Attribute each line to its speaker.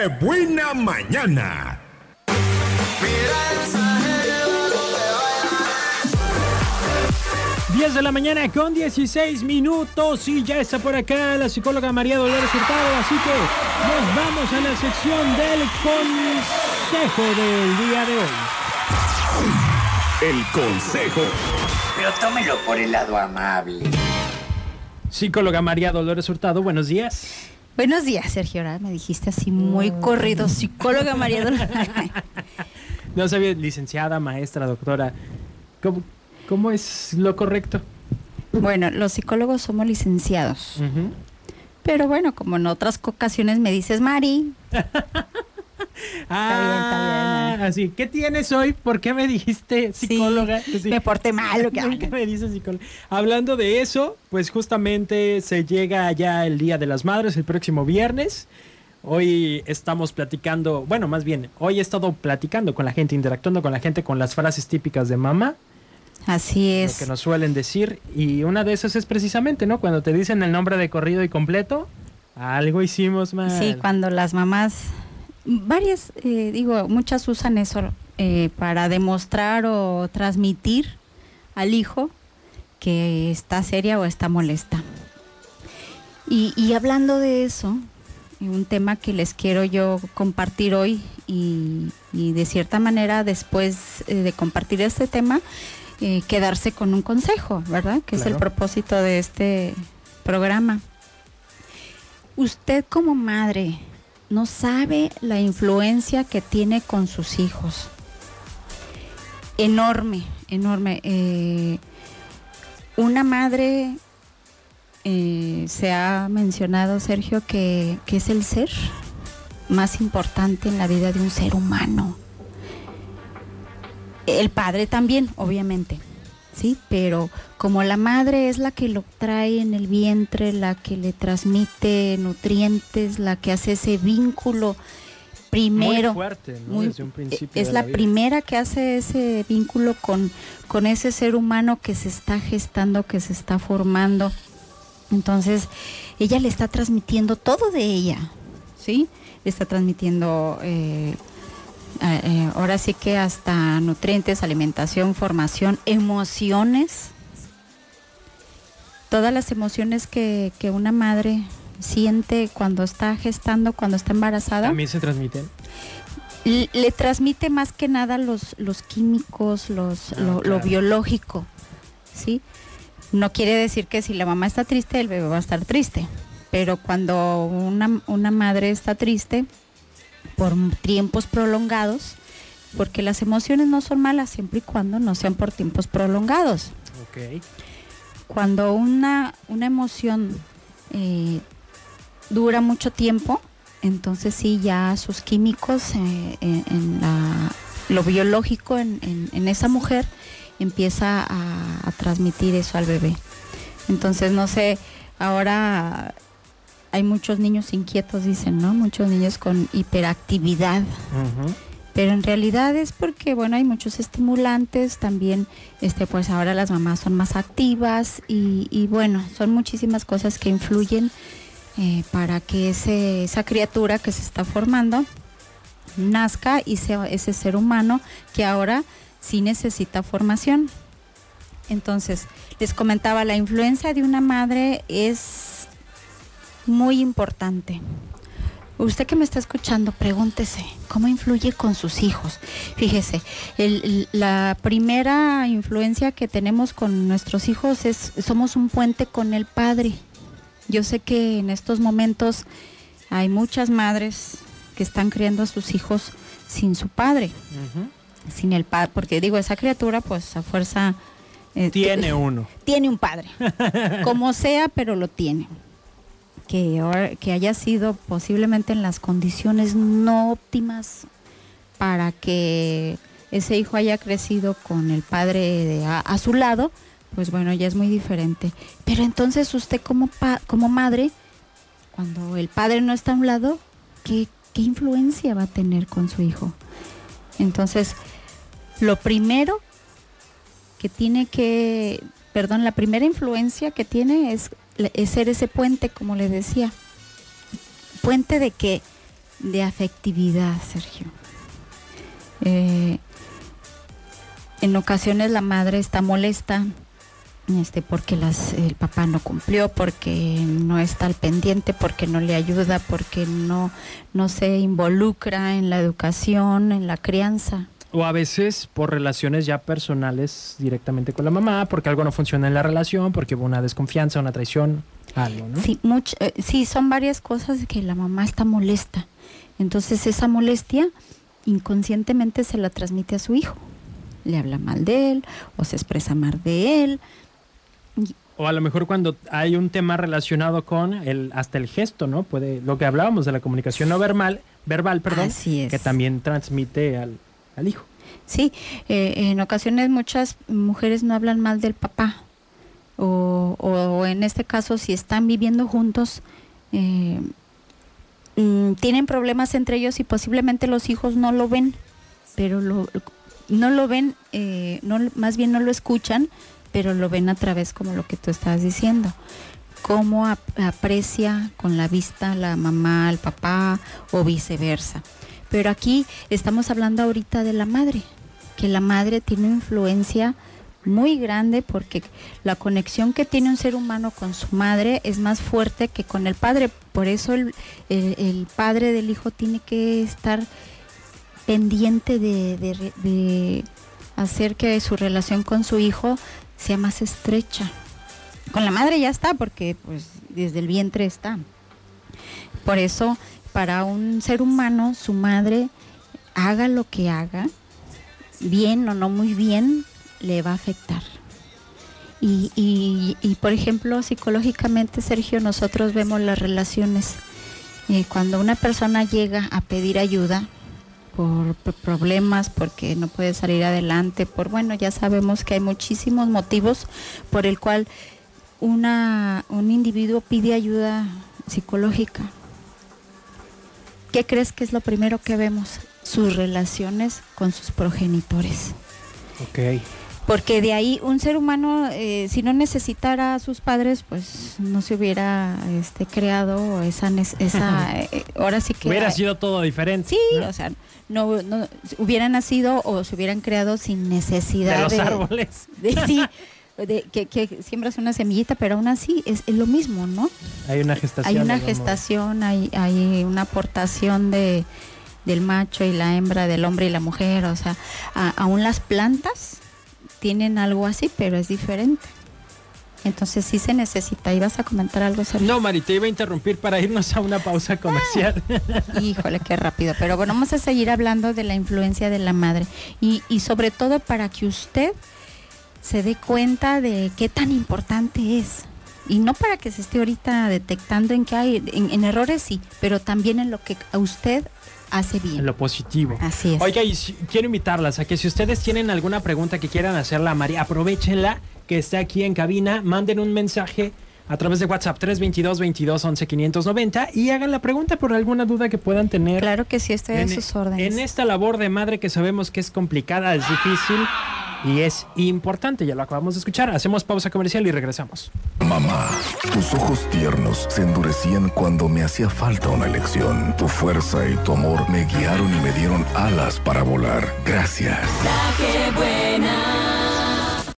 Speaker 1: ¡Qué buena mañana!
Speaker 2: 10 de la mañana con 16 minutos y ya está por acá la psicóloga María Dolores Hurtado, así que nos vamos a la sección del consejo del día de hoy.
Speaker 1: El consejo.
Speaker 3: Pero tómelo por el lado amable.
Speaker 2: Psicóloga María Dolores Hurtado, buenos días.
Speaker 4: Buenos días, Sergio. Ahora me dijiste así muy corrido. Psicóloga María Dolores.
Speaker 2: No sabía, licenciada, maestra, doctora. ¿Cómo, cómo es lo correcto?
Speaker 4: Bueno, los psicólogos somos licenciados. Pero bueno, como en otras ocasiones me dices Mari,
Speaker 2: Ah,
Speaker 4: bien,
Speaker 2: así. ¿Qué tienes hoy? ¿Por qué me dijiste psicóloga? Sí.
Speaker 4: me porté mal. ¿o qué?
Speaker 2: ¿Por qué me dices psicóloga? Hablando de eso, pues justamente se llega ya el Día de las Madres, el próximo viernes. Hoy estamos platicando, bueno, más bien, hoy he estado platicando con la gente, interactuando con la gente con las frases típicas de mamá,
Speaker 4: Así
Speaker 2: lo
Speaker 4: es.
Speaker 2: que nos suelen decir. Y una de esas es precisamente, ¿no? Cuando te dicen el nombre de corrido y completo, algo hicimos mal.
Speaker 4: Sí, cuando las mamás, varias, eh, digo, muchas usan eso eh, para demostrar o transmitir al hijo que está seria o está molesta. Y, y hablando de eso, un tema que les quiero yo compartir hoy y, y de cierta manera después eh, de compartir este tema, quedarse con un consejo, ¿verdad? Que es el propósito de este programa. Usted como madre no sabe la influencia que tiene con sus hijos. Enorme, enorme. Eh, una madre, eh, se ha mencionado, Sergio, que, que es el ser más importante en la vida de un ser humano. El padre también, obviamente, ¿sí? Pero como la madre es la que lo trae en el vientre, la que le transmite nutrientes, la que hace ese vínculo primero.
Speaker 2: Muy fuerte, ¿no?
Speaker 4: muy-
Speaker 2: Desde un principio.
Speaker 4: es
Speaker 2: de
Speaker 4: la, primera que hace ese vínculo con, con ese ser humano que se está gestando, que se está formando. Entonces, ella le está transmitiendo todo de ella, ¿sí? Le está transmitiendo, eh, eh, eh, ahora sí que hasta nutrientes, alimentación, formación, emociones. Todas las emociones que, que una madre siente cuando está gestando, cuando está embarazada
Speaker 2: También se transmiten.
Speaker 4: le, le transmite más que nada los, los químicos, los,
Speaker 2: Ah,
Speaker 4: lo, lo biológico, ¿sí? No quiere decir que si la mamá está triste, el bebé va a estar triste, pero cuando una, una madre está triste por tiempos prolongados, porque las emociones no son malas siempre y cuando no sean por tiempos prolongados
Speaker 2: Ok.
Speaker 4: cuando una, una emoción eh, dura mucho tiempo, entonces sí, ya sus químicos eh, en, en la- lo biológico en, en- en esa mujer empieza a, a transmitir eso al bebé. Entonces, no sé, ahora hay muchos niños inquietos, dicen, ¿no? Muchos niños con hiperactividad. Pero en realidad es porque, bueno, hay muchos estimulantes, también, este, pues ahora las mamás son más activas y, y bueno, son muchísimas cosas que influyen eh, para que ese, esa criatura que se está formando nazca y sea ese ser humano que ahora sí necesita formación. Entonces, les comentaba, la influencia de una madre es muy importante. Usted que me está escuchando, pregúntese, ¿cómo influye con sus hijos? Fíjese, el- la primera influencia que tenemos con nuestros hijos es, somos un puente con el padre. Yo sé que en estos momentos hay muchas madres que están criando a sus hijos sin su padre, sin el padre, porque digo, esa criatura pues a fuerza... eh,
Speaker 2: Tiene uno.
Speaker 4: tiene un padre, como sea, pero lo tiene. Que, que haya sido posiblemente en las condiciones no óptimas para que ese hijo haya crecido con el padre a su lado, pues bueno, ya es muy diferente. Pero entonces usted como, pa- como madre, cuando el padre no está a un lado, ¿qué, ¿qué influencia va a tener con su hijo? Entonces, lo primero que tiene que, perdón, la primera influencia que tiene es, es ser ese puente, como le decía. ¿Puente de qué? de afectividad, Sergio. Eh, en ocasiones la madre está molesta este, porque las, el papá no cumplió, porque no está al pendiente, porque no le ayuda, porque no, no se involucra en la educación, en la crianza.
Speaker 2: O a veces por relaciones ya personales directamente con la mamá, porque algo no funciona en la relación, porque hubo una desconfianza, una traición, algo, ¿no?
Speaker 4: Sí, much- eh, sí, son varias cosas que la mamá está molesta. Entonces esa molestia inconscientemente se la transmite a su hijo. Le habla mal de él o se expresa mal de él.
Speaker 2: O a lo mejor cuando hay un tema relacionado con el hasta el gesto, ¿no? Puede lo que hablábamos de la comunicación no verbal, verbal, perdón,
Speaker 4: Así es.
Speaker 2: que también transmite al, hijo.
Speaker 4: Sí, eh, en ocasiones muchas mujeres no hablan mal del papá. O, en este caso, si están viviendo juntos, eh, mm, tienen problemas entre ellos y posiblemente los hijos no lo ven, pero lo, no lo ven, eh, no, más bien no lo escuchan, pero lo ven a través como lo que tú estabas diciendo. Cómo ap- aprecia con la vista la mamá al papá o viceversa. Pero aquí estamos hablando ahorita de la madre, que la madre tiene influencia muy grande porque la conexión que tiene un ser humano con su madre es más fuerte que con el padre. Por eso el, padre del hijo tiene que estar pendiente de, de hacer que su relación con su hijo sea más estrecha. Con la madre ya está, porque pues desde el vientre está. Por eso, para un ser humano, su madre, haga lo que haga, bien o no muy bien, le va a afectar. Y, y- y, por ejemplo, psicológicamente, Sergio, nosotros vemos las relaciones. Eh, cuando una persona llega a pedir ayuda por, problemas, porque no puede salir adelante, por bueno, ya sabemos que hay muchísimos motivos por el cual una, un individuo pide ayuda psicológica. ¿Qué crees que es lo primero que vemos? Sus relaciones con sus progenitores.
Speaker 2: Ok.
Speaker 4: Porque de ahí un ser humano, eh, si no necesitara a sus padres, pues no se hubiera este, creado esa, esa eh, ahora sí que...
Speaker 2: Hubiera sido todo diferente.
Speaker 4: Sí,
Speaker 2: ¿no?
Speaker 4: o sea, no, no hubieran nacido o se hubieran creado sin necesidad
Speaker 2: de los
Speaker 4: de,
Speaker 2: árboles.
Speaker 4: de- sí, de que, que siembras una semillita, pero aún así es, es lo mismo, ¿no?
Speaker 2: Hay una gestación.
Speaker 4: Hay una gestación, hay, hay una aportación de, del macho y la hembra, del hombre y la mujer, o sea, a- aún las plantas tienen algo así, pero es diferente. Entonces sí se necesita. ¿Ibas a comentar algo, Sergio?
Speaker 2: No, Mari, te iba a interrumpir para irnos a una pausa comercial.
Speaker 4: Híjole, qué rápido. Pero bueno, vamos a seguir hablando de la influencia de la madre. Y, y sobre todo para que usted se dé cuenta de qué tan importante es. Y no para que se esté ahorita detectando en que hay, en, en errores sí, pero también en lo que a usted hace
Speaker 2: en
Speaker 4: bien.
Speaker 2: lo positivo.
Speaker 4: Así es.
Speaker 2: Oiga, y si- quiero invitarlas a que si ustedes tienen alguna pregunta que quieran hacerla a María, aprovechenla que está aquí en cabina, manden un mensaje a través de WhatsApp 322 22 11 590 y hagan la pregunta por alguna duda que puedan tener.
Speaker 4: Claro que sí, estoy a
Speaker 2: en,
Speaker 4: sus órdenes.
Speaker 2: en esta labor de madre que sabemos que es complicada, es difícil y es importante, ya lo acabamos de escuchar. Hacemos pausa comercial y regresamos.
Speaker 1: Mamá, tus ojos tiernos se endurecían cuando me hacía falta una lección. Tu fuerza y tu amor me guiaron y me dieron alas para volar. Gracias.
Speaker 5: La que.